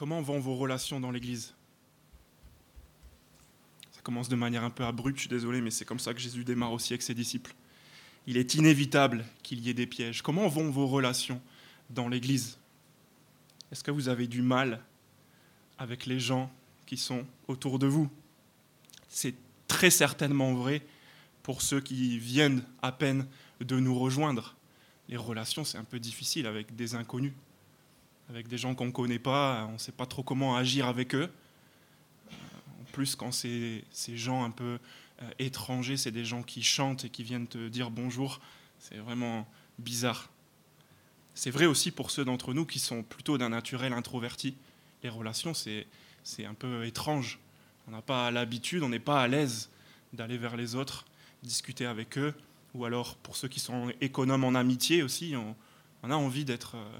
Comment vont vos relations dans l'Église? Ça commence de manière un peu abrupte, je suis désolé, mais c'est comme ça que Jésus démarre aussi avec ses disciples. Il est inévitable qu'il y ait des pièges. Comment vont vos relations dans l'Église? Est-ce que vous avez du mal avec les gens qui sont autour de vous? C'est très certainement vrai pour ceux qui viennent à peine de nous rejoindre. Les relations, c'est un peu difficile avec des inconnus avec des gens qu'on ne connaît pas, on ne sait pas trop comment agir avec eux. En plus, quand c'est ces gens un peu euh, étrangers, c'est des gens qui chantent et qui viennent te dire bonjour, c'est vraiment bizarre. C'est vrai aussi pour ceux d'entre nous qui sont plutôt d'un naturel introverti. Les relations, c'est un peu étrange. On n'a pas l'habitude, on n'est pas à l'aise d'aller vers les autres, discuter avec eux. Ou alors, pour ceux qui sont économes en amitié aussi, on, on a envie d'être euh,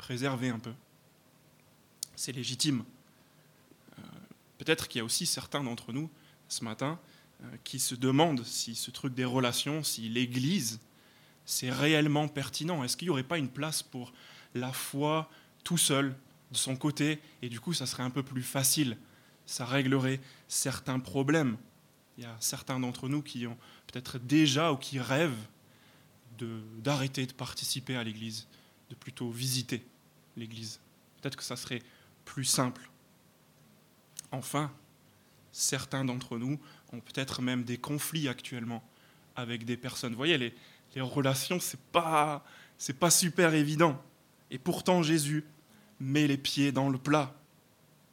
préserver un peu. C'est légitime. Euh, peut-être qu'il y a aussi certains d'entre nous ce matin euh, qui se demandent si ce truc des relations, si l'Église, c'est réellement pertinent. Est-ce qu'il n'y aurait pas une place pour la foi tout seul, de son côté, et du coup ça serait un peu plus facile, ça réglerait certains problèmes. Il y a certains d'entre nous qui ont peut-être déjà ou qui rêvent d'arrêter de participer à l'Église, de plutôt visiter l'Église. Peut-être que ça serait plus simple. Enfin, certains d'entre nous ont peut-être même des conflits actuellement avec des personnes. Vous voyez, les, relations, ce n'est pas, pas super évident. Et pourtant, Jésus met les pieds dans le plat.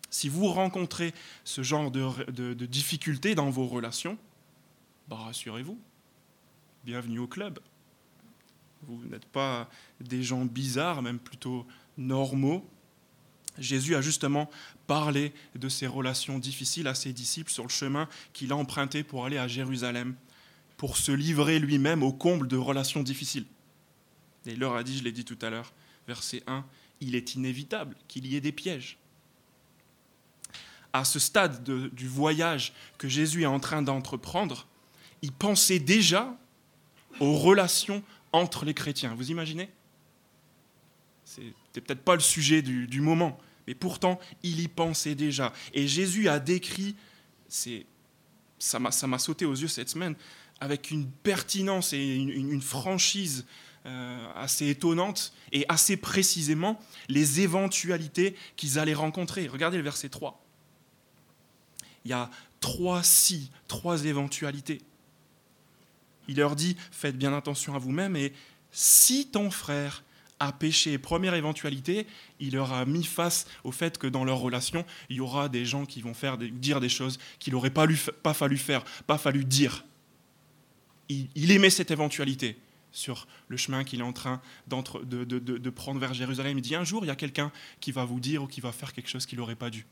Si vous rencontrez ce genre de, de difficultés dans vos relations, bah rassurez-vous, bienvenue au club. Vous n'êtes pas des gens bizarres, même plutôt normaux. Jésus a justement parlé de ces relations difficiles à ses disciples sur le chemin qu'il a emprunté pour aller à Jérusalem, pour se livrer lui-même au comble de relations difficiles. Et il leur a dit, je l'ai dit tout à l'heure, verset 1, il est inévitable qu'il y ait des pièges. À ce stade du voyage que Jésus est en train d'entreprendre, il pensait déjà aux relations entre les chrétiens. Vous imaginez? C'était peut-être pas le sujet du, moment, mais pourtant, il y pensait déjà. Et Jésus a décrit, ça m'a sauté aux yeux cette semaine, avec une pertinence et une, franchise euh, assez étonnante et assez précisément les éventualités qu'ils allaient rencontrer. Regardez le verset 3. Il y a trois si, trois éventualités il leur dit, faites bien attention à vous-même, et si ton frère a péché, première éventualité, il leur a mis face au fait que dans leur relation, il y aura des gens qui vont faire, dire des choses qu'il n'aurait pas, fallu faire, pas fallu dire. Il, aimait cette éventualité sur le chemin qu'il est en train de, de, prendre vers Jérusalem. Il dit, un jour, il y a quelqu'un qui va vous dire ou qui va faire quelque chose qu'il n'aurait pas dû.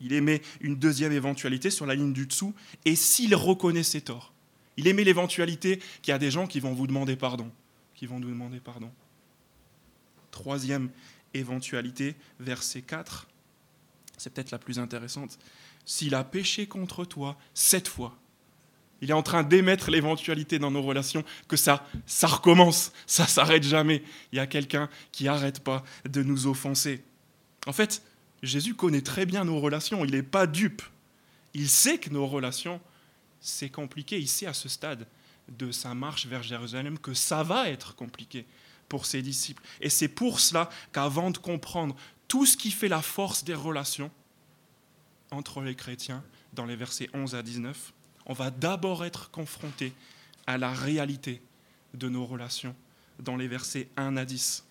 Il aimait une deuxième éventualité sur la ligne du dessous, et s'il reconnaît ses torts, il aimait l'éventualité qu'il y a des gens qui vont vous demander pardon, qui vont nous demander pardon. Troisième éventualité, verset 4, c'est peut-être la plus intéressante. S'il a péché contre toi sept fois, il est en train d'émettre l'éventualité dans nos relations que ça, ça recommence, ça s'arrête jamais. Il y a quelqu'un qui n'arrête pas de nous offenser. En fait, Jésus connaît très bien nos relations, il n'est pas dupe. Il sait que nos relations c'est compliqué. Il sait à ce stade de sa marche vers Jérusalem que ça va être compliqué pour ses disciples. Et c'est pour cela qu'avant de comprendre tout ce qui fait la force des relations entre les chrétiens, dans les versets 11 à 19, on va d'abord être confronté à la réalité de nos relations, dans les versets 1 à 10.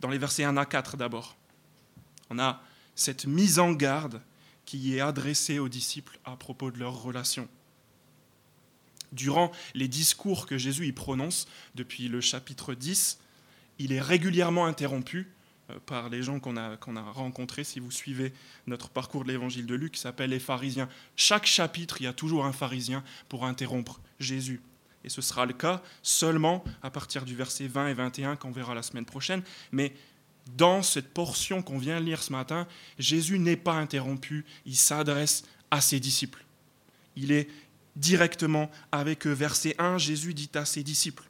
Dans les versets 1 à 4 d'abord, on a cette mise en garde qui est adressé aux disciples à propos de leurs relations. Durant les discours que Jésus y prononce depuis le chapitre 10, il est régulièrement interrompu euh, par les gens qu'on a, rencontrés. Si vous suivez notre parcours de l'évangile de Luc, s'appelle les pharisiens. Chaque chapitre, il y a toujours un pharisien pour interrompre Jésus. Et ce sera le cas seulement à partir du verset 20 et 21 qu'on verra la semaine prochaine. Mais dans cette portion qu'on vient de lire ce matin, Jésus n'est pas interrompu, il s'adresse à ses disciples. Il est directement avec eux. Verset 1, Jésus dit à ses disciples.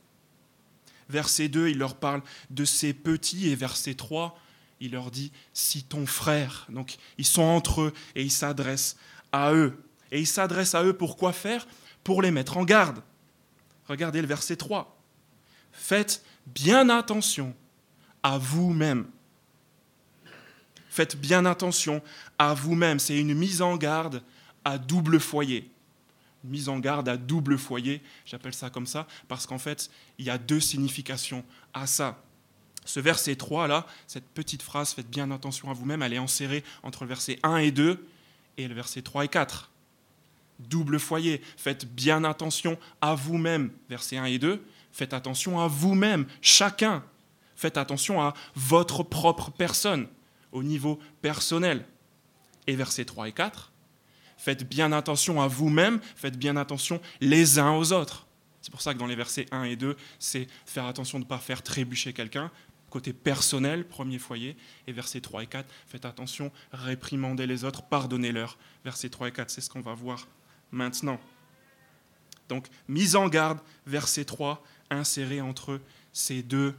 Verset 2, il leur parle de ses petits et verset 3, il leur dit si ton frère. Donc ils sont entre eux et il s'adresse à eux. Et il s'adresse à eux pour quoi faire? Pour les mettre en garde. Regardez le verset 3. Faites bien attention à vous-même. Faites bien attention à vous-même. C'est une mise en garde à double foyer. Mise en garde à double foyer, j'appelle ça comme ça, parce qu'en fait, il y a deux significations à ça. Ce verset 3, là, cette petite phrase, faites bien attention à vous-même, elle est enserrée entre le verset 1 et 2 et le verset 3 et 4. Double foyer, faites bien attention à vous-même, verset 1 et 2. Faites attention à vous-même, chacun. Faites attention à votre propre personne, au niveau personnel. Et verset 3 et 4, faites bien attention à vous-même, faites bien attention les uns aux autres. C'est pour ça que dans les versets 1 et 2, c'est faire attention de ne pas faire trébucher quelqu'un, côté personnel, premier foyer, et versets 3 et 4, faites attention, réprimandez les autres, pardonnez-leur. Versets 3 et 4, c'est ce qu'on va voir maintenant. Donc, mise en garde, verset 3, inséré entre ces deux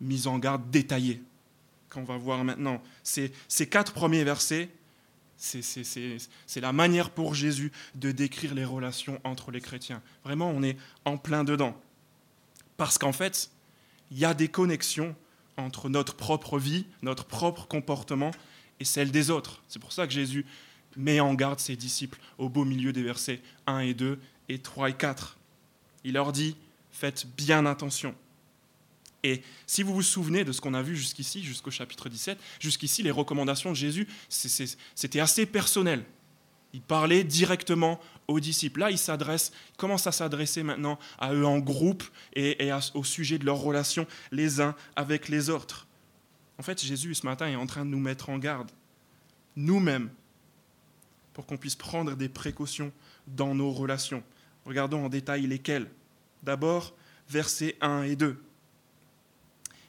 mises en garde détaillées qu'on va voir maintenant. Ces, ces quatre premiers versets, c'est la manière pour Jésus de décrire les relations entre les chrétiens. Vraiment, on est en plein dedans. Parce qu'en fait, il y a des connexions entre notre propre vie, notre propre comportement et celle des autres. C'est pour ça que Jésus met en garde ses disciples au beau milieu des versets 1 et 2 et 3 et 4. Il leur dit, faites bien attention. Et si vous vous souvenez de ce qu'on a vu jusqu'ici, jusqu'au chapitre 17, jusqu'ici, les recommandations de Jésus, c'était assez personnel. Il parlait directement aux disciples. Là, il s'adresse, commence à s'adresser maintenant à eux en groupe et, au sujet de leurs relations les uns avec les autres. En fait, Jésus, ce matin, est en train de nous mettre en garde, nous-mêmes, pour qu'on puisse prendre des précautions dans nos relations. Regardons en détail lesquelles. D'abord, versets 1 et 2.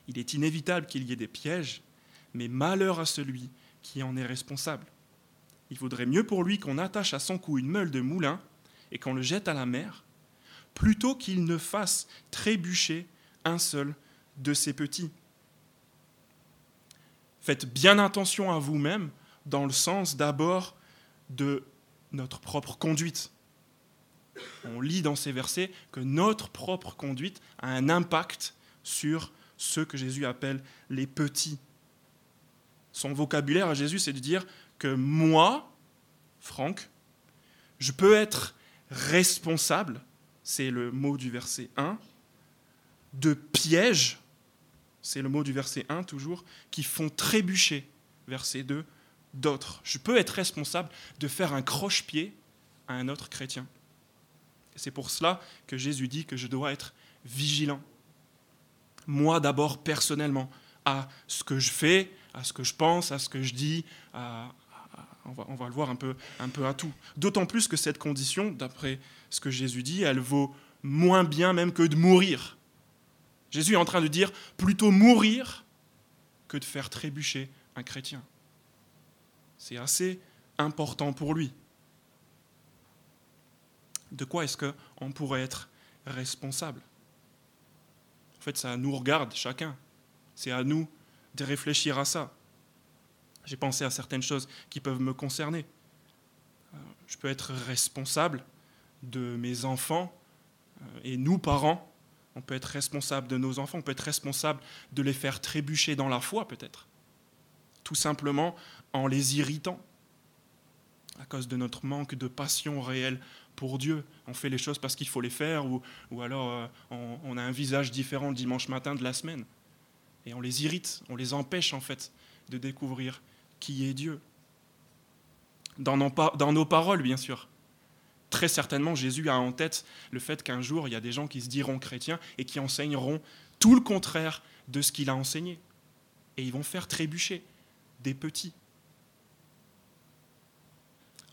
Il est inévitable qu'il y ait des pièges, mais malheur à celui qui en est responsable. Il vaudrait mieux pour lui qu'on attache à son cou une meule de moulin et qu'on le jette à la mer, plutôt qu'il ne fasse trébucher un seul de ses petits. Faites bien attention à vous-même dans le sens d'abord de notre propre conduite. On lit dans ces versets que notre propre conduite a un impact sur ceux que Jésus appelle les petits. Son vocabulaire à Jésus, c'est de dire que moi, Franck, je peux être responsable, c'est le mot du verset 1, de pièges, c'est le mot du verset 1 toujours, qui font trébucher, verset 2, d'autres. Je peux être responsable de faire un croche-pied à un autre chrétien. C'est pour cela que Jésus dit que je dois être vigilant. Moi d'abord personnellement, à ce que je fais, à ce que je pense, à ce que je dis, on va, le voir un peu, un peu à tout. D'autant plus que cette condition, d'après ce que Jésus dit, elle vaut moins bien même que de mourir. Jésus est en train de dire plutôt mourir que de faire trébucher un chrétien. C'est assez important pour lui. De quoi est-ce qu'on pourrait être responsable? Fait, ça nous regarde chacun. C'est à nous de réfléchir à ça. J'ai pensé à certaines choses qui peuvent me concerner. Euh, je peux être responsable de mes enfants euh, et nous, parents, on peut être responsable de nos enfants, on peut être responsable de les faire trébucher dans la foi peut-être. Tout simplement en les irritant à cause de notre manque de passion réelle pour Dieu. On fait les choses parce qu'il faut les faire ou, alors euh, on, on, a un visage différent le dimanche matin de la semaine. Et on les irrite, on les empêche en fait de découvrir qui est Dieu. Dans nos, dans nos paroles, bien sûr. Très certainement, Jésus a en tête le fait qu'un jour, il y a des gens qui se diront chrétiens et qui enseigneront tout le contraire de ce qu'il a enseigné. Et ils vont faire trébucher des petits.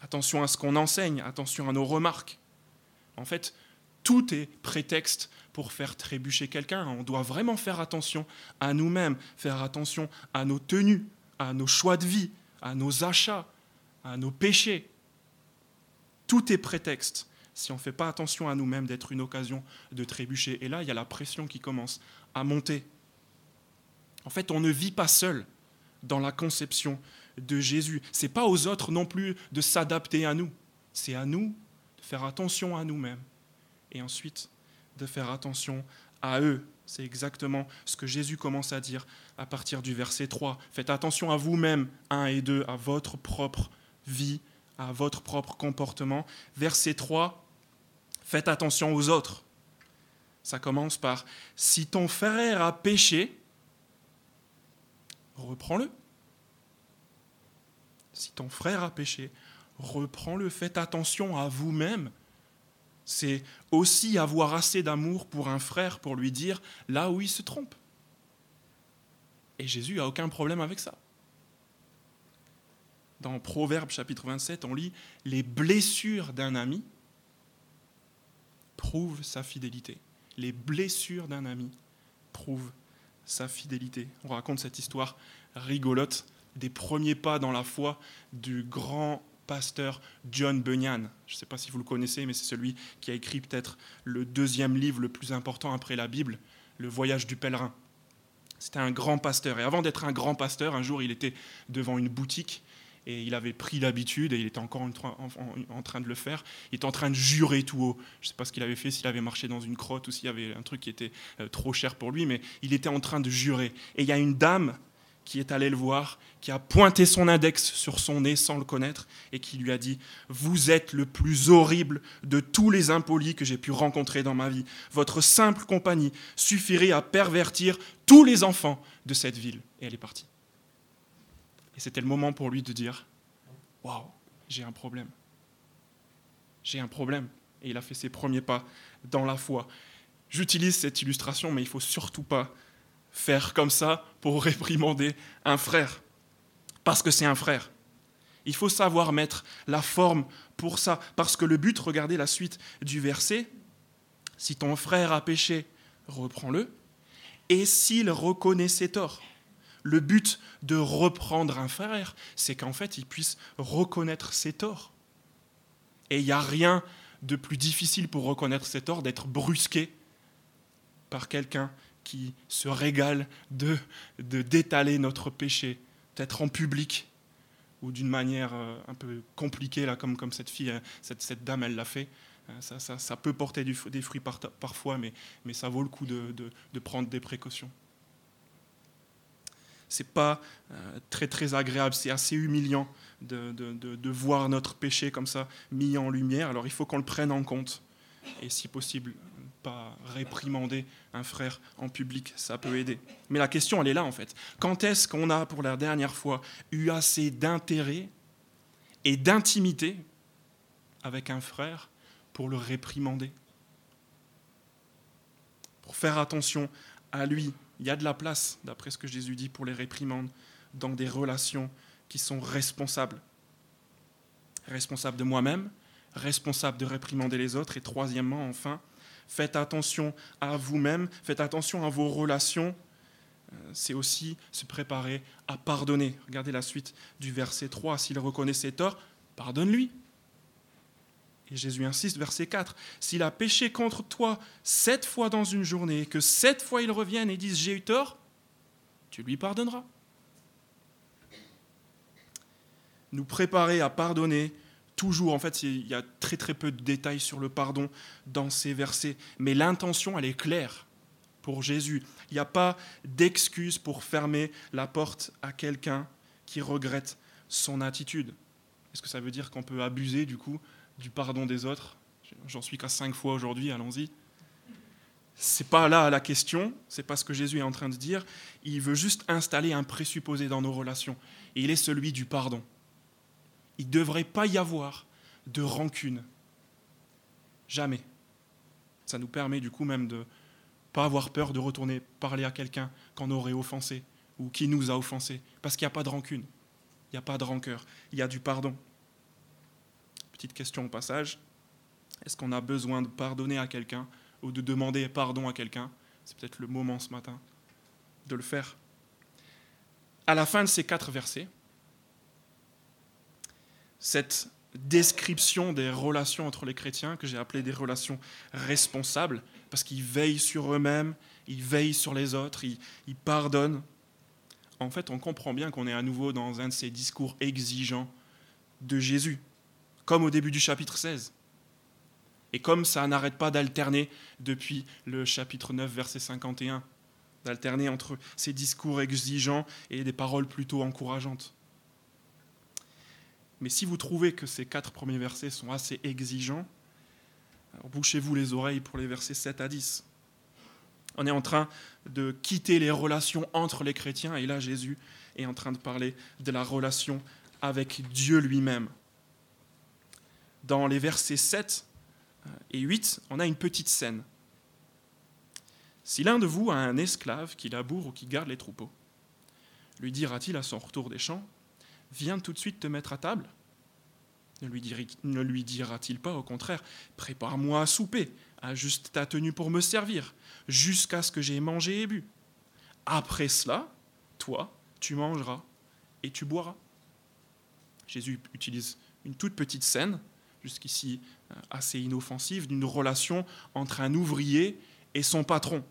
Attention à ce qu'on enseigne, attention à nos remarques. En fait, tout est prétexte pour faire trébucher quelqu'un. On doit vraiment faire attention à nous-mêmes, faire attention à nos tenues, à nos choix de vie, à nos achats, à nos péchés. Tout est prétexte, si on ne fait pas attention à nous-mêmes, d'être une occasion de trébucher. Et là, il y a la pression qui commence à monter. En fait, on ne vit pas seul dans la conception de Jésus. C'est pas aux autres non plus de s'adapter à nous. C'est à nous de faire attention à nous-mêmes et ensuite de faire attention à eux. C'est exactement ce que Jésus commence à dire à partir du verset 3. Faites attention à vous-même, un et deux, à votre propre vie, à votre propre comportement. Verset 3, faites attention aux autres. Ça commence par si ton frère a péché, reprends-le. Si ton frère a péché, reprends-le. Faites attention à vous-même. C'est aussi avoir assez d'amour pour un frère pour lui dire là où il se trompe. Et Jésus n'a aucun problème avec ça. Dans Proverbe chapitre 27, on lit Les blessures d'un ami prouvent sa fidélité. Les blessures d'un ami prouvent sa fidélité. On raconte cette histoire rigolote des premiers pas dans la foi du grand pasteur John Bunyan. Je ne sais pas si vous le connaissez, mais c'est celui qui a écrit peut-être le deuxième livre le plus important après la Bible, Le voyage du pèlerin. C'était un grand pasteur. Et avant d'être un grand pasteur, un jour, il était devant une boutique et il avait pris l'habitude, et il était encore en, train de le faire, il était en train de jurer tout haut. Je ne sais pas ce qu'il avait fait, s'il avait marché dans une crotte ou s'il y avait un truc qui était euh, trop cher pour lui, mais il était en train de jurer. Et il y a une dame qui est allé le voir, qui a pointé son index sur son nez sans le connaître et qui lui a dit Vous êtes le plus horrible de tous les impolis que j'ai pu rencontrer dans ma vie. Votre simple compagnie suffirait à pervertir tous les enfants de cette ville. Et elle est partie. Et c'était le moment pour lui de dire Waouh, j'ai un problème. J'ai un problème. Et il a fait ses premiers pas dans la foi. J'utilise cette illustration, mais il ne faut surtout pas faire comme ça pour réprimander un frère, parce que c'est un frère. Il faut savoir mettre la forme pour ça, parce que le but, regardez la suite du verset, si ton frère a péché, reprends-le, et s'il reconnaît ses torts. Le but de reprendre un frère, c'est qu'en fait, il puisse reconnaître ses torts. Et il n'y a rien de plus difficile pour reconnaître ses torts d'être brusqué par quelqu'un qui se régale de d'étaler notre péché, peut-être en public ou d'une manière euh, un peu compliquée, là, comme, comme cette fille, hein, cette, cette dame, elle l'a fait. Euh, ça, ça, ça, peut porter des fruits parfois, mais, mais, ça vaut le coup de, de, de prendre des précautions. C'est pas euh, très très agréable, c'est assez humiliant de, de, voir notre péché comme ça mis en lumière. Alors il faut qu'on le prenne en compte et si possible pas réprimander un frère en public, ça peut aider. Mais la question, elle est là en fait. Quand est-ce qu'on a pour la dernière fois eu assez d'intérêt et d'intimité avec un frère pour le réprimander? Pour faire attention à lui, il y a de la place, d'après ce que Jésus dit, pour les réprimandes dans des relations qui sont responsables. Responsable de moi-même, responsable de réprimander les autres, et troisièmement, enfin, Faites attention à vous-même, faites attention à vos relations. Euh, c'est aussi se préparer à pardonner. Regardez la suite du verset 3. S'il reconnaît ses torts, pardonne-lui. Et Jésus insiste, verset 4, s'il a péché contre toi sept fois dans une journée, et que sept fois il revienne et dise j'ai eu tort, tu lui pardonneras. Nous préparer à pardonner, toujours, en fait, il y a très très peu de détails sur le pardon dans ces versets, mais l'intention, elle est claire pour Jésus. Il n'y a pas d'excuse pour fermer la porte à quelqu'un qui regrette son attitude. Est-ce que ça veut dire qu'on peut abuser du coup du pardon des autres? J'en suis qu'à cinq fois aujourd'hui, allons-y. C'est pas là la question, c'est pas ce que Jésus est en train de dire. Il veut juste installer un présupposé dans nos relations, et il est celui du pardon il ne devrait pas y avoir de rancune. Jamais. Ça nous permet du coup même de pas avoir peur de retourner parler à quelqu'un qu'on aurait offensé ou qui nous a offensé, parce qu'il n'y a pas de rancune, il n'y a pas de rancœur, il y a du pardon. Petite question au passage, est-ce qu'on a besoin de pardonner à quelqu'un ou de demander pardon à quelqu'un? C'est peut-être le moment ce matin de le faire. À la fin de ces quatre versets, cette description des relations entre les chrétiens, que j'ai appelé des relations responsables, parce qu'ils veillent sur eux-mêmes, ils veillent sur les autres, ils, pardonnent. en fait, on comprend bien qu'on est à nouveau dans un de ces discours exigeants de Jésus, comme au début du chapitre 16. Et comme ça n'arrête pas d'alterner depuis le chapitre 9, verset 51, d'alterner entre ces discours exigeants et des paroles plutôt encourageantes. Mais si vous trouvez que ces quatre premiers versets sont assez exigeants, bouchez-vous les oreilles pour les versets 7 à 10. On est en train de quitter les relations entre les chrétiens et là Jésus est en train de parler de la relation avec Dieu lui-même. Dans les versets 7 et 8, on a une petite scène. Si l'un de vous a un esclave qui laboure ou qui garde les troupeaux, lui dira-t-il à son retour des champs, Viens tout de suite te mettre à table Ne lui, dira-t-il pas au contraire, Prépare-moi à souper, ajuste ta tenue pour me servir, jusqu'à ce que j'aie mangé et bu. Après cela, toi, tu mangeras et tu boiras. Jésus utilise une toute petite scène, jusqu'ici euh, assez inoffensive, d'une relation entre un ouvrier et son patron.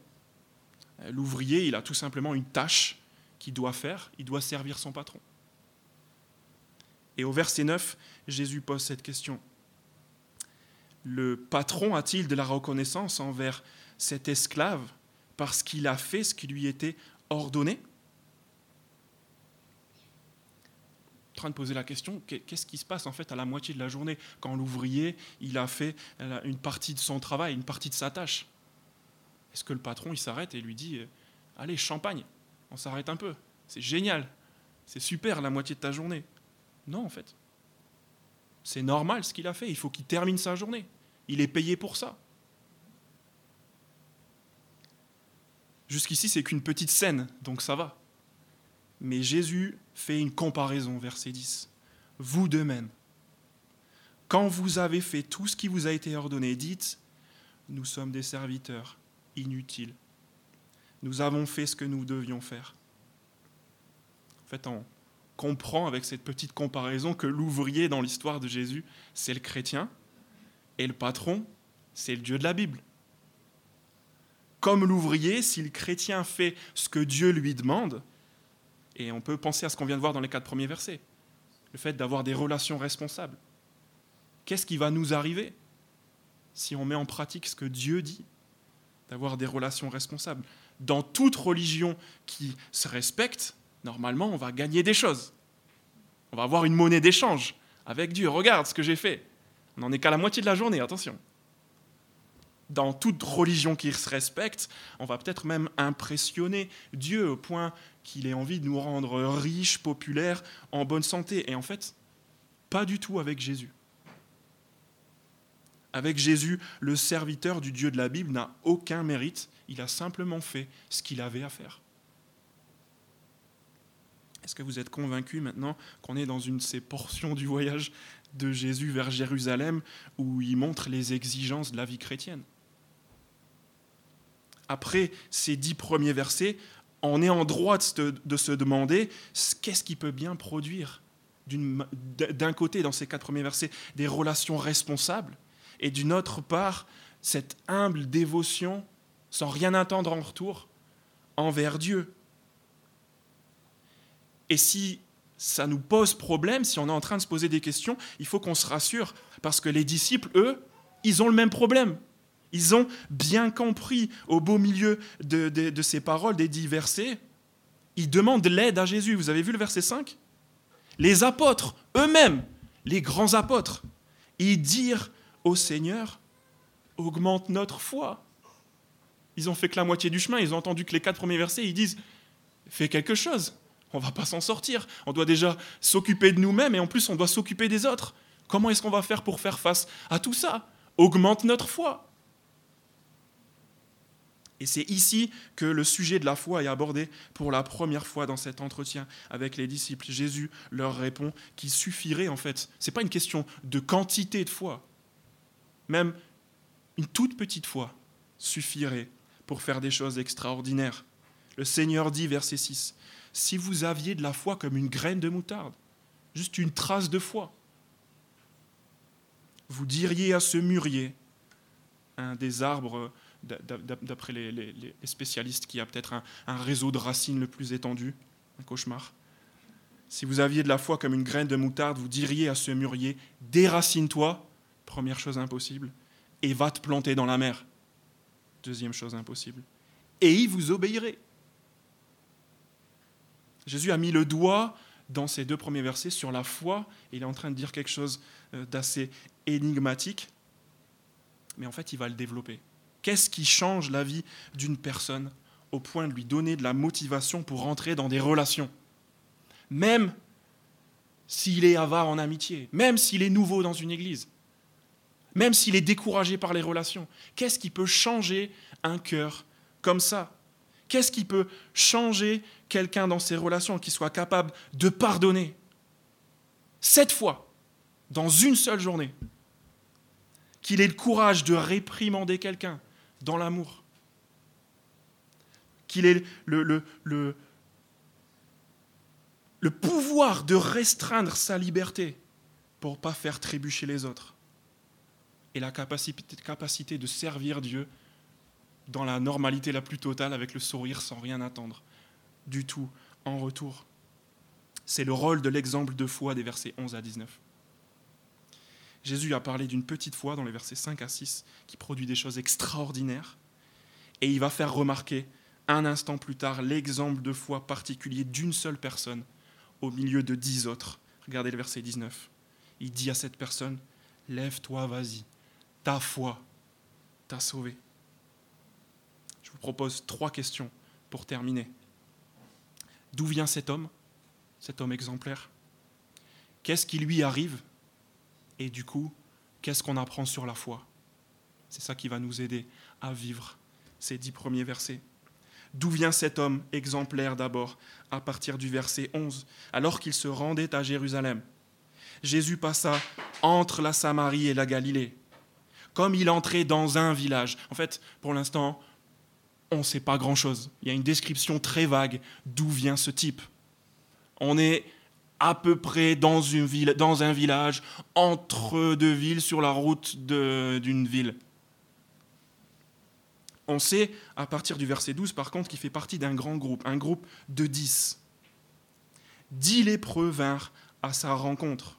Euh, l'ouvrier, il a tout simplement une tâche qu'il doit faire, il doit servir son patron. Et au verset 9, Jésus pose cette question. Le patron a-t-il de la reconnaissance envers cet esclave parce qu'il a fait ce qui lui était ordonné? En train de poser la question, qu'est-ce qui se passe en fait à la moitié de la journée quand l'ouvrier il a fait une partie de son travail, une partie de sa tâche? Est-ce que le patron il s'arrête et lui dit euh, allez champagne, on s'arrête un peu, c'est génial, c'est super la moitié de ta journée Non en fait, c'est normal ce qu'il a fait, il faut qu'il termine sa journée, il est payé pour ça. Jusqu'ici c'est qu'une petite scène, donc ça va. Mais Jésus fait une comparaison, verset 10. Vous de même, quand vous avez fait tout ce qui vous a été ordonné, dites, nous sommes des serviteurs inutiles. Nous avons fait ce que nous devions faire. En fait, on comprend avec cette petite comparaison que l'ouvrier dans l'histoire de Jésus, c'est le chrétien, et le patron, c'est le Dieu de la Bible. Comme l'ouvrier, si le chrétien fait ce que Dieu lui demande, et on peut penser à ce qu'on vient de voir dans les quatre premiers versets. Le fait d'avoir des relations responsables. Qu'est-ce qui va nous arriver si on met en pratique ce que Dieu dit D'avoir des relations responsables? Dans toute religion qui se respecte, normalement, on va gagner des choses. On va avoir une monnaie d'échange avec Dieu. Regarde ce que j'ai fait. On n'en est qu'à la moitié de la journée, attention dans toute religion qui se respecte, on va peut-être même impressionner Dieu au point qu'il ait envie de nous rendre riches, populaires, en bonne santé. Et en fait, pas du tout avec Jésus. Avec Jésus, le serviteur du Dieu de la Bible n'a aucun mérite, il a simplement fait ce qu'il avait à faire. Est-ce que vous êtes convaincu maintenant qu'on est dans une de ces portions du voyage de Jésus vers Jérusalem où il montre les exigences de la vie chrétienne? Après ces dix premiers versets, on est en droit de se demander qu'est-ce qui peut bien produire d'un côté dans ces quatre premiers versets des relations responsables et d'une autre part cette humble dévotion sans rien attendre en retour envers Dieu. Et si ça nous pose problème, si on est en train de se poser des questions, il faut qu'on se rassure parce que les disciples, eux, ils ont le même problème. Ils ont bien compris au beau milieu de, ces paroles, des dix versets. Ils demandent l'aide à Jésus. Vous avez vu le verset 5 Les apôtres, eux-mêmes, les grands apôtres, ils dirent au Seigneur, augmente notre foi. Ils ont fait que la moitié du chemin, ils ont entendu que les quatre premiers versets, ils disent, fais quelque chose, on ne va pas s'en sortir, on doit déjà s'occuper de nous-mêmes et en plus on doit s'occuper des autres. Comment est-ce qu'on va faire pour faire face à tout ça? Augmente notre foi. Et c'est ici que le sujet de la foi est abordé pour la première fois dans cet entretien avec les disciples. Jésus leur répond qu'il suffirait en fait. Ce n'est pas une question de quantité de foi. Même une toute petite foi suffirait pour faire des choses extraordinaires. Le Seigneur dit, verset 6, Si vous aviez de la foi comme une graine de moutarde, juste une trace de foi, vous diriez à ce mûrier, un des arbres d'après les, spécialistes, qui a peut-être un, réseau de racines le plus étendu, un cauchemar. Si vous aviez de la foi comme une graine de moutarde, vous diriez à ce mûrier, déracine-toi, première chose impossible, et va te planter dans la mer, deuxième chose impossible. Et il vous obéirait. Jésus a mis le doigt dans ces deux premiers versets sur la foi. Il est en train de dire quelque chose euh, d'assez énigmatique, mais en fait, il va le développer. Qu'est-ce qui change la vie d'une personne au point de lui donner de la motivation pour rentrer dans des relations? Même s'il est avare en amitié, même s'il est nouveau dans une église, même s'il est découragé par les relations. Qu'est-ce qui peut changer un cœur comme ça? Qu'est-ce qui peut changer quelqu'un dans ses relations qui soit capable de pardonner Sept fois, dans une seule journée. Qu'il ait le courage de réprimander quelqu'un dans l'amour? Qu'il ait le, pouvoir de restreindre sa liberté pour ne pas faire trébucher les autres. Et la capacité de servir Dieu dans la normalité la plus totale, avec le sourire sans rien attendre du tout en retour. C'est le rôle de l'exemple de foi des versets 11 à 19. Jésus a parlé d'une petite foi dans les versets 5 à 6 qui produit des choses extraordinaires. Et il va faire remarquer un instant plus tard l'exemple de foi particulier d'une seule personne au milieu de dix autres. Regardez le verset 19. Il dit à cette personne, Lève-toi, vas-y, ta foi t'a sauvé propose trois questions pour terminer. D'où vient cet homme, cet homme exemplaire? Qu'est-ce qui lui arrive? Et du coup, qu'est-ce qu'on apprend sur la foi? C'est ça qui va nous aider à vivre ces dix premiers versets. D'où vient cet homme exemplaire d'abord, à partir du verset 11, alors qu'il se rendait à Jérusalem? Jésus passa entre la Samarie et la Galilée, comme il entrait dans un village. En fait, pour l'instant, on ne sait pas grand-chose. Il y a une description très vague d'où vient ce type. On est à peu près dans, un village, entre deux villes, sur la route d'une ville. On sait, à partir du verset 12, par contre, qu'il fait partie d'un grand groupe, un groupe de dix. Dix lépreux vinrent à sa rencontre.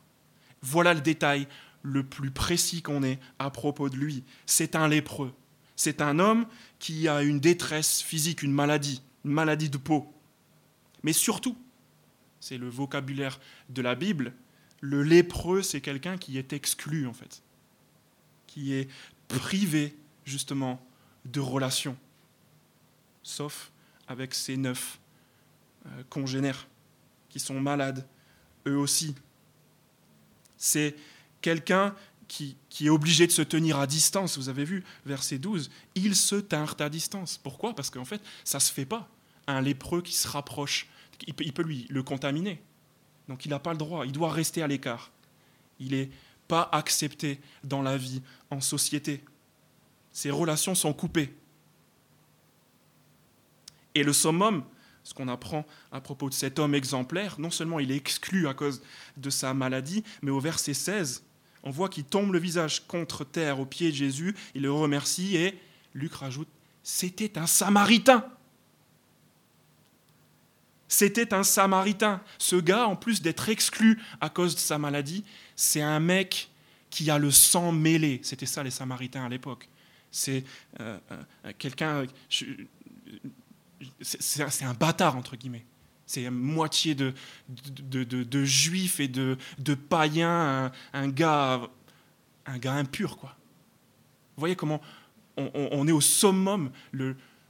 Voilà le détail le plus précis qu'on ait à propos de lui. C'est un lépreux. C'est un homme qui a une détresse physique, une maladie, une maladie de peau. Mais surtout, c'est le vocabulaire de la Bible, le lépreux, c'est quelqu'un qui est exclu, en fait, qui est privé, justement, de relations, sauf avec ses neuf euh, congénères qui sont malades, eux aussi. C'est quelqu'un qui, est obligé de se tenir à distance. Vous avez vu, verset 12, ils se tinrent à distance. Pourquoi? Parce qu'en fait, ça ne se fait pas. Un lépreux qui se rapproche, il peut, lui le contaminer. Donc il n'a pas le droit, il doit rester à l'écart. Il n'est pas accepté dans la vie, en société. Ses relations sont coupées. Et le summum, ce qu'on apprend à propos de cet homme exemplaire, non seulement il est exclu à cause de sa maladie, mais au verset 16, on voit qu'il tombe le visage contre terre aux pieds de Jésus, il le remercie et Luc rajoute, c'était un samaritain. C'était un samaritain. Ce gars, en plus d'être exclu à cause de sa maladie, c'est un mec qui a le sang mêlé. C'était ça les samaritains à l'époque. C'est euh, euh, quelqu'un... C'est un bâtard, entre guillemets. C'est moitié de, juifs et de, païens, un, gars, un gars impur, quoi. Vous voyez comment on, est au summum.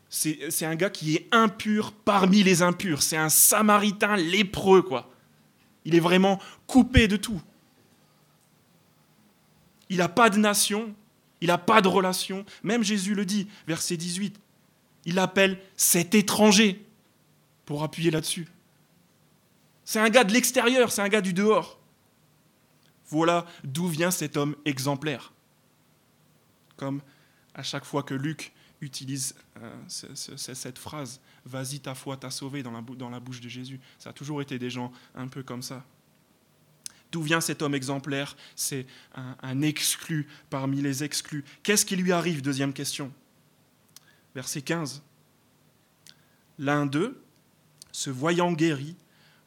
c'est, un gars qui est impur parmi les impurs. C'est un samaritain lépreux, quoi. Il est vraiment coupé de tout. Il n'a pas de nation, il n'a pas de relation. Même Jésus le dit, verset 18. Il l'appelle cet étranger pour appuyer là-dessus. C'est un gars de l'extérieur, c'est un gars du dehors. Voilà d'où vient cet homme exemplaire. Comme à chaque fois que Luc utilise euh, cette phrase, vas-y, ta foi t'a sauvé dans la, bouche de Jésus. Ça a toujours été des gens un peu comme ça. D'où vient cet homme exemplaire? C'est un, un, exclu parmi les exclus. Qu'est-ce qui lui arrive? Deuxième question. Verset 15. L'un d'eux, se voyant guéri,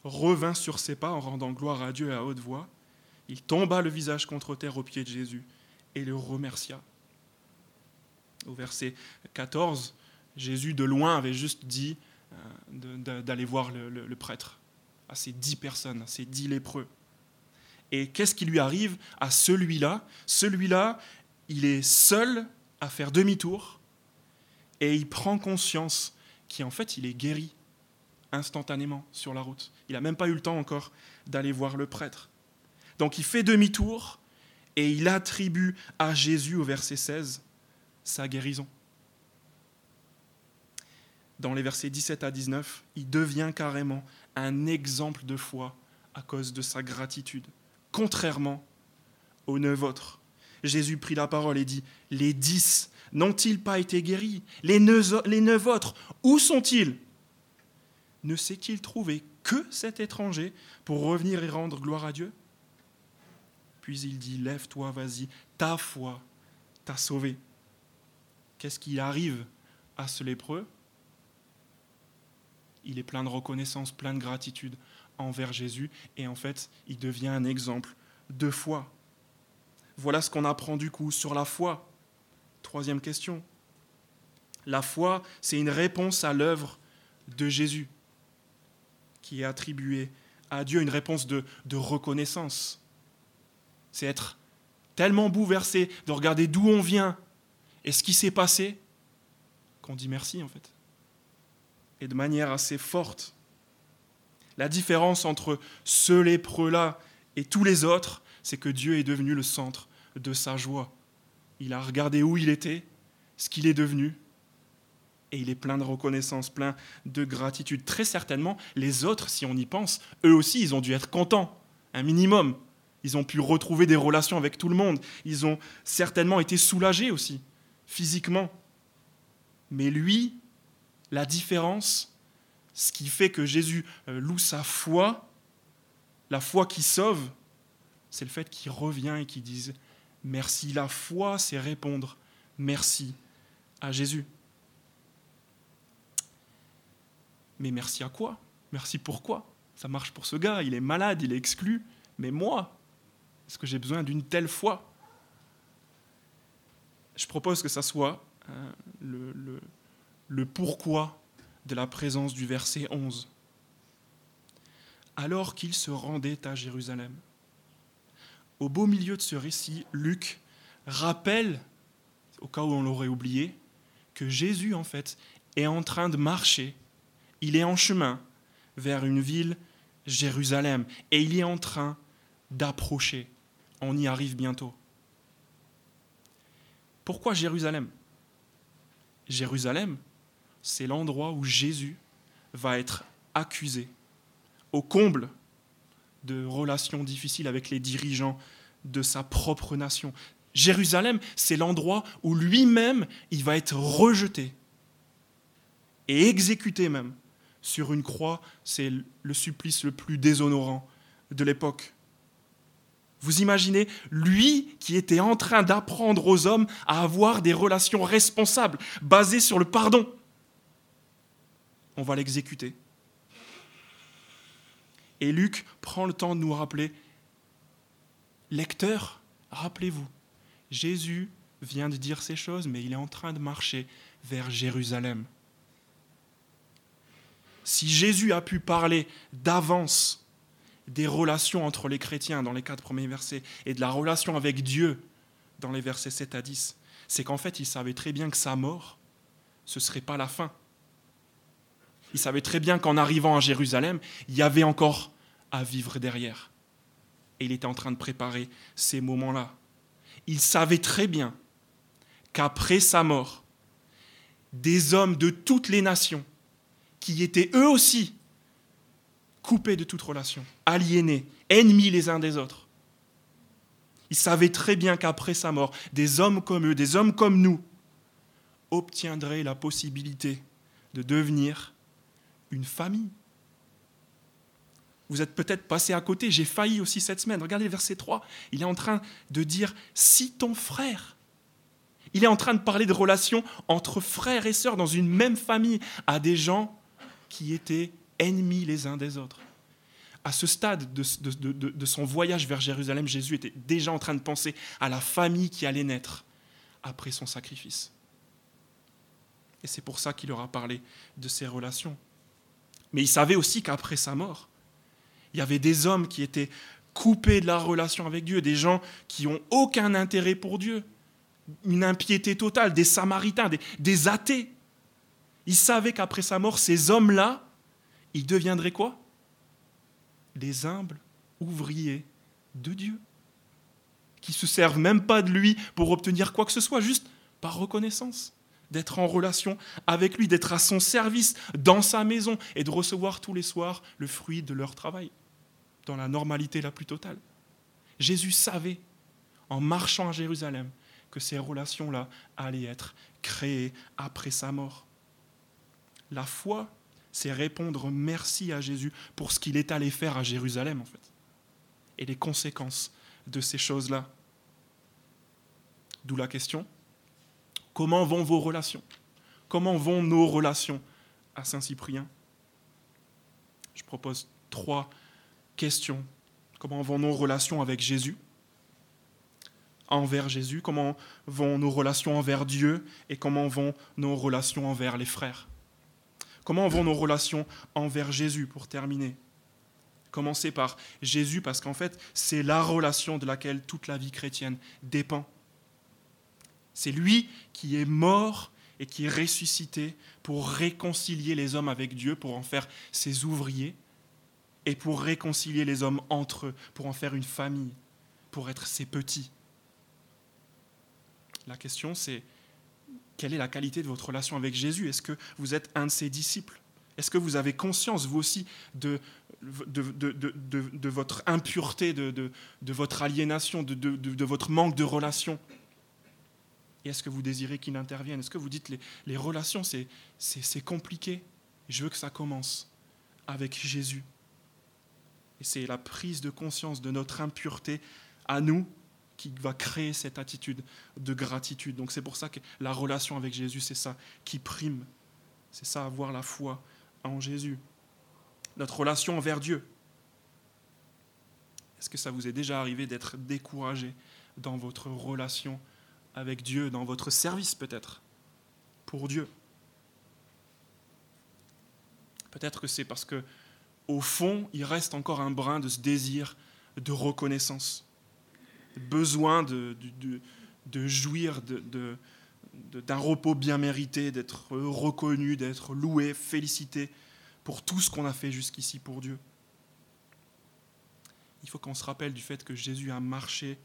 revint sur ses pas en rendant gloire à Dieu à haute voix. Il tomba le visage contre terre aux pieds de Jésus et le remercia. Au verset 14, Jésus de loin avait juste dit euh, d'aller voir le, prêtre à ces dix personnes, à ces dix lépreux. Et qu'est-ce qui lui arrive à celui-là? Celui-là, il est seul à faire demi-tour et il prend conscience qu'en fait, il est guéri instantanément sur la route. Il n'a même pas eu le temps encore d'aller voir le prêtre. Donc il fait demi-tour et il attribue à Jésus au verset 16 sa guérison. Dans les versets 17 à 19, il devient carrément un exemple de foi à cause de sa gratitude, contrairement aux neuf autres. Jésus prit la parole et dit, Les dix n'ont-ils pas été guéris? Les neuf, autres, où sont-ils? Ne s'est-il trouvé que cet étranger pour revenir et rendre gloire à Dieu? Puis il dit, Lève-toi, vas-y, ta foi t'a sauvé. Qu'est-ce qui arrive à ce lépreux? Il est plein de reconnaissance, plein de gratitude envers Jésus, et en fait, il devient un exemple de foi. Voilà ce qu'on apprend du coup sur la foi. Troisième question. La foi, c'est une réponse à l'œuvre de Jésus qui est attribuée à Dieu, une réponse de, de reconnaissance. C'est être tellement bouleversé de regarder d'où on vient et ce qui s'est passé qu'on dit merci en fait. Et de manière assez forte. La différence entre ce lépreux-là et tous les autres, c'est que Dieu est devenu le centre de sa joie. Il a regardé où il était, ce qu'il est devenu, et il est plein de reconnaissance, plein de gratitude. Très certainement, les autres, si on y pense, eux aussi, ils ont dû être contents, un minimum. Ils ont pu retrouver des relations avec tout le monde. Ils ont certainement été soulagés aussi, physiquement. Mais lui, la différence, ce qui fait que Jésus euh, loue sa foi, la foi qui sauve, c'est le fait qu'il revient et qu'il dise merci. La foi, c'est répondre merci à Jésus. Mais merci à quoi? Merci pourquoi Ça marche pour ce gars, il est malade, il est exclu. Mais moi, est-ce que j'ai besoin d'une telle foi? Je propose que ça soit hein, le, le, le pourquoi de la présence du verset 11. Alors qu'il se rendait à Jérusalem au beau milieu de ce récit, Luc rappelle, au cas où on l'aurait oublié, que Jésus, en fait, est en train de marcher, il est en chemin vers une ville, Jérusalem, et il est en train d'approcher. On y arrive bientôt. Pourquoi Jérusalem? Jérusalem, c'est l'endroit où Jésus va être accusé, au comble de relations difficiles avec les dirigeants de sa propre nation. Jérusalem, c'est l'endroit où lui-même, il va être rejeté et exécuté même sur une croix. C'est le supplice le plus déshonorant de l'époque. Vous imaginez, lui qui était en train d'apprendre aux hommes à avoir des relations responsables, basées sur le pardon, on va l'exécuter. Et Luc prend le temps de nous rappeler, lecteur, rappelez-vous, Jésus vient de dire ces choses, mais il est en train de marcher vers Jérusalem. Si Jésus a pu parler d'avance des relations entre les chrétiens dans les quatre premiers versets et de la relation avec Dieu dans les versets 7 à 10, c'est qu'en fait il savait très bien que sa mort, ce ne serait pas la fin. Il savait très bien qu'en arrivant à Jérusalem, il y avait encore à vivre derrière. Et il était en train de préparer ces moments-là. Il savait très bien qu'après sa mort, des hommes de toutes les nations, qui étaient eux aussi coupés de toute relation, aliénés, ennemis les uns des autres, il savait très bien qu'après sa mort, des hommes comme eux, des hommes comme nous, obtiendraient la possibilité de devenir une famille. Vous êtes peut-être passé à côté, j'ai failli aussi cette semaine. Regardez le verset 3, il est en train de dire si ton frère. Il est en train de parler de relations entre frères et sœurs dans une même famille à des gens qui étaient ennemis les uns des autres. À ce stade de, son voyage vers Jérusalem, Jésus était déjà en train de penser à la famille qui allait naître après son sacrifice. Et c'est pour ça qu'il leur a parlé de ces relations. Mais il savait aussi qu'après sa mort, il y avait des hommes qui étaient coupés de la relation avec Dieu, des gens qui n'ont aucun intérêt pour Dieu, une impiété totale, des samaritains, des athées. Il savait qu'après sa mort, ces hommes-là, ils deviendraient quoi? Des humbles ouvriers de Dieu, qui se servent même pas de lui pour obtenir quoi que ce soit, juste par reconnaissance d'être en relation avec lui, d'être à son service dans sa maison et de recevoir tous les soirs le fruit de leur travail, dans la normalité la plus totale. Jésus savait, en marchant à Jérusalem, que ces relations-là allaient être créées après sa mort. La foi, c'est répondre merci à Jésus pour ce qu'il est allé faire à Jérusalem, en fait, et les conséquences de ces choses-là. D'où la question, Comment vont vos relations? Comment vont nos relations à Saint-Cyprien? Je propose trois questions. Comment vont nos relations avec Jésus? Envers Jésus Comment vont nos relations envers Dieu Et comment vont nos relations envers les frères? Comment vont nos relations envers Jésus pour terminer? Commencer par Jésus parce qu'en fait, c'est la relation de laquelle toute la vie chrétienne dépend. C'est lui qui est mort et qui est ressuscité pour réconcilier les hommes avec Dieu, pour en faire ses ouvriers, et pour réconcilier les hommes entre eux, pour en faire une famille, pour être ses petits. La question c'est, quelle est la qualité de votre relation avec Jésus? Est-ce que vous êtes un de ses disciples? Est-ce que vous avez conscience, vous aussi, de, de, de votre impureté, de, votre aliénation, de, votre manque de relation? Et est-ce que vous désirez qu'il intervienne? Est-ce que vous dites les, les relations, c'est compliqué. Je veux que ça commence avec Jésus. Et c'est la prise de conscience de notre impureté à nous qui va créer cette attitude de gratitude. Donc c'est pour ça que la relation avec Jésus, c'est ça qui prime. C'est ça, avoir la foi en Jésus. Notre relation envers Dieu. Est-ce que ça vous est déjà arrivé d'être découragé dans votre relation avec Dieu, dans votre service peut-être, pour Dieu? Peut-être que c'est parce que, au fond, il reste encore un brin de ce désir de reconnaissance, besoin de, de, jouir d'un repos bien mérité, d'être reconnu, d'être loué, félicité pour tout ce qu'on a fait jusqu'ici pour Dieu. Il faut qu'on se rappelle du fait que Jésus a marché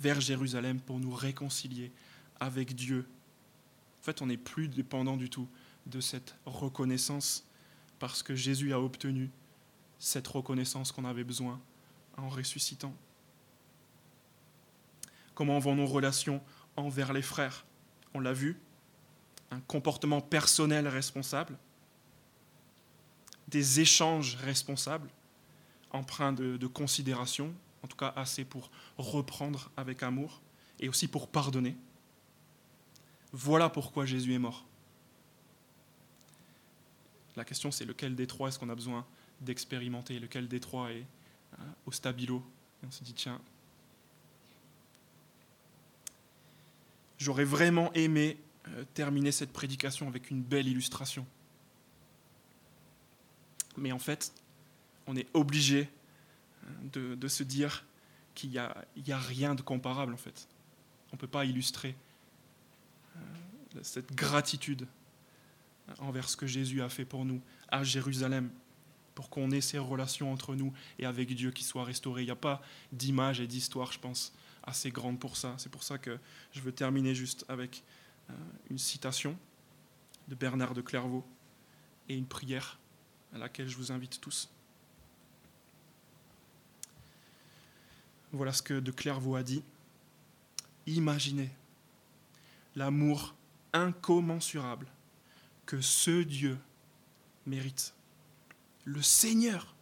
vers Jérusalem pour nous réconcilier avec Dieu. En fait, on n'est plus dépendant du tout de cette reconnaissance parce que Jésus a obtenu cette reconnaissance qu'on avait besoin en ressuscitant. Comment vont nos relations envers les frères? On l'a vu, un comportement personnel responsable, des échanges responsables, empreints de, considération, en tout cas assez pour reprendre avec amour et aussi pour pardonner. Voilà pourquoi Jésus est mort. La question c'est lequel des trois est-ce qu'on a besoin d'expérimenter, lequel des trois est hein, au stabilo? On se dit tiens, j'aurais vraiment aimé euh, terminer cette prédication avec une belle illustration. Mais en fait, on est obligé de, se dire qu'il n'y a, a, rien de comparable en fait. On ne peut pas illustrer euh, cette gratitude envers ce que Jésus a fait pour nous à Jérusalem, pour qu'on ait ces relations entre nous et avec Dieu qui soient restaurées. Il n'y a pas d'image et d'histoire, je pense, assez grande pour ça. C'est pour ça que je veux terminer juste avec euh, une citation de Bernard de Clairvaux et une prière à laquelle je vous invite tous. Voilà ce que de Clairvaux a dit. Imaginez l'amour incommensurable que ce Dieu mérite. Le Seigneur,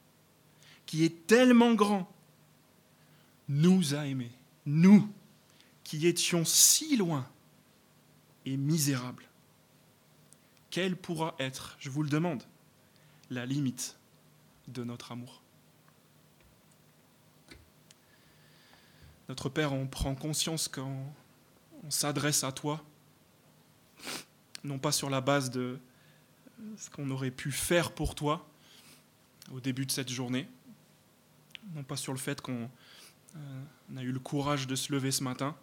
qui est tellement grand, nous a aimés, nous qui étions si loin et misérables. Quelle pourra être, je vous le demande, la limite de notre amour? Notre Père, on prend conscience quand on s'adresse à toi, non pas sur la base de ce qu'on aurait pu faire pour toi au début de cette journée, non pas sur le fait qu'on euh, a eu le courage de se lever ce matin,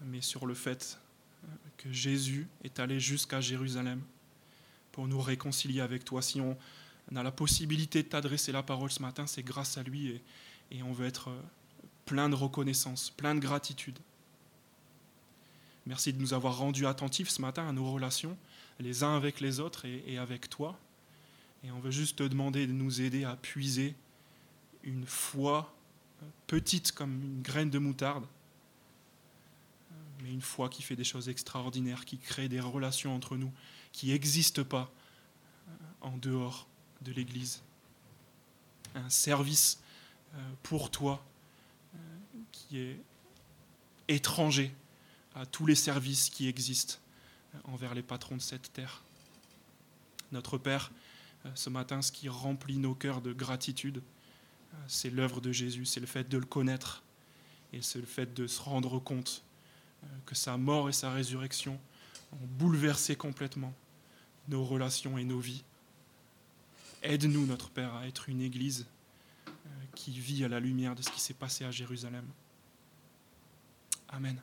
mais sur le fait euh, que Jésus est allé jusqu'à Jérusalem pour nous réconcilier avec toi. Si on a la possibilité de t'adresser la parole ce matin, c'est grâce à lui et, et on veut être euh, plein de reconnaissance, plein de gratitude. Merci de nous avoir rendus attentifs ce matin à nos relations, les uns avec les autres et, avec toi. Et on veut juste te demander de nous aider à puiser une foi petite comme une graine de moutarde, mais une foi qui fait des choses extraordinaires, qui crée des relations entre nous qui n'existent pas en dehors de l'Église. Un service euh, pour toi euh, qui est étranger à tous les services qui existent euh, envers les patrons de cette terre. Notre Père, euh, ce matin, ce qui remplit nos cœurs de gratitude, euh, c'est l'œuvre de Jésus, c'est le fait de le connaître et c'est le fait de se rendre compte que sa mort et sa résurrection ont bouleversé complètement nos relations et nos vies. Aide-nous, notre Père, à être une Église qui vit à la lumière de ce qui s'est passé à Jérusalem. Amen.